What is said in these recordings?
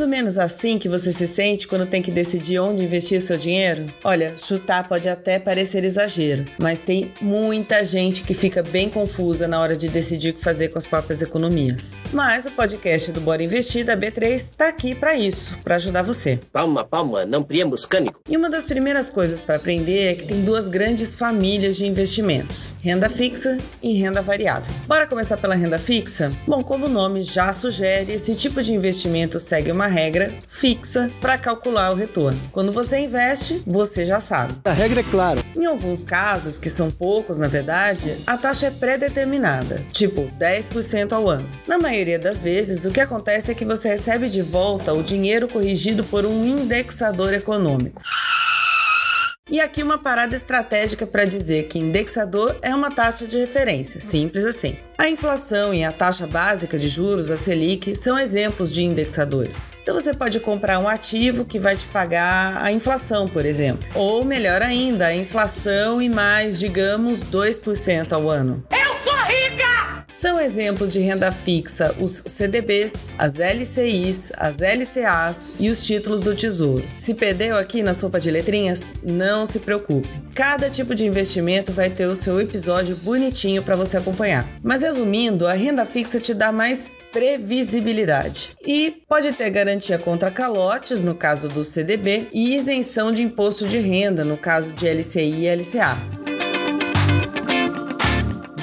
mais ou menos assim que você se sente quando tem que decidir onde investir o seu dinheiro? Olha, chutar pode até parecer exagero, mas tem muita gente que fica bem confusa na hora de decidir o que fazer com as próprias economias. Mas o podcast do Bora Investir da B3 está aqui para isso, para ajudar você. Palma, palma, não priemos cânico. E uma das primeiras coisas para aprender é que tem duas grandes famílias de investimentos: renda fixa e renda variável. Bora começar pela renda fixa? Bom, como o nome já sugere, esse tipo de investimento segue uma regra fixa para calcular o retorno. Quando você investe, você já sabe. A regra é clara. Em alguns casos, que são poucos na verdade, a taxa é pré-determinada, tipo 10% ao ano. Na maioria das vezes, o que acontece é que você recebe de volta o dinheiro corrigido por um indexador econômico. E aqui uma parada estratégica para dizer que indexador é uma taxa de referência, simples assim. A inflação e a taxa básica de juros, a Selic, são exemplos de indexadores. Então você pode comprar um ativo que vai te pagar a inflação, por exemplo. Ou melhor ainda, a inflação e mais, digamos, 2% ao ano. São exemplos de renda fixa os CDBs, as LCIs, as LCAs e os títulos do Tesouro. Se perdeu aqui na sopa de letrinhas, não se preocupe. Cada tipo de investimento vai ter o seu episódio bonitinho para você acompanhar. Mas resumindo, a renda fixa te dá mais previsibilidade e pode ter garantia contra calotes no caso do CDB e isenção de imposto de renda no caso de LCI e LCA.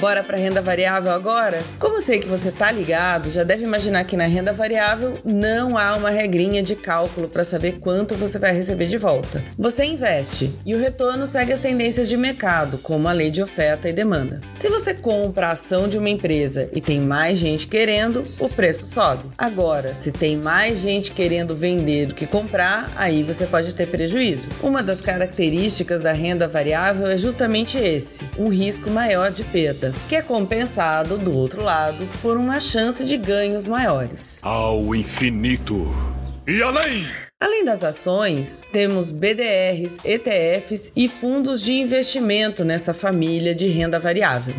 Bora para renda variável agora? Como sei que você tá ligado, já deve imaginar que na renda variável não há uma regrinha de cálculo para saber quanto você vai receber de volta. Você investe e o retorno segue as tendências de mercado, como a lei de oferta e demanda. Se você compra a ação de uma empresa e tem mais gente querendo, o preço sobe. Agora, se tem mais gente querendo vender do que comprar, aí você pode ter prejuízo. Uma das características da renda variável é justamente esse: um risco maior de perda que é compensado do outro lado por uma chance de ganhos maiores. Ao infinito e além! Além das ações, temos BDRs, ETFs e fundos de investimento nessa família de renda variável.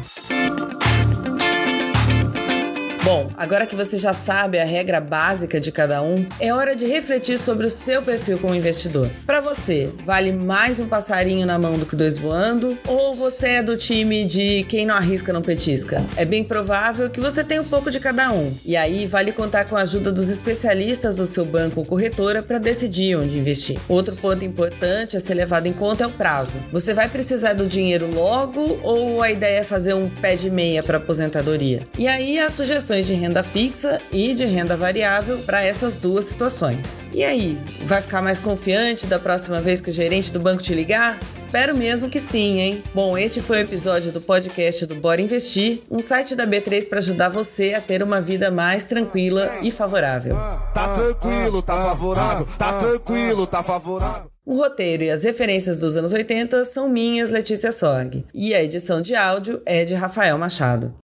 Bom, agora que você já sabe a regra básica de cada um, é hora de refletir sobre o seu perfil como investidor. Para você, vale mais um passarinho na mão do que dois voando? Ou você é do time de quem não arrisca não petisca? É bem provável que você tenha um pouco de cada um. E aí vale contar com a ajuda dos especialistas do seu banco ou corretora para decidir onde investir. Outro ponto importante a ser levado em conta é o prazo. Você vai precisar do dinheiro logo ou a ideia é fazer um pé de meia para aposentadoria? E aí as sugestões de renda fixa e de renda variável para essas duas situações. E aí, vai ficar mais confiante da próxima vez que o gerente do banco te ligar? Espero mesmo que sim, hein? Bom, este foi o episódio do podcast do Bora Investir, um site da B3 para ajudar você a ter uma vida mais tranquila e favorável. Tá tranquilo, tá favorável. Tá tranquilo, tá favorável. O roteiro e as referências dos anos 80 são minhas, Letícia Sorg, e a edição de áudio é de Rafael Machado.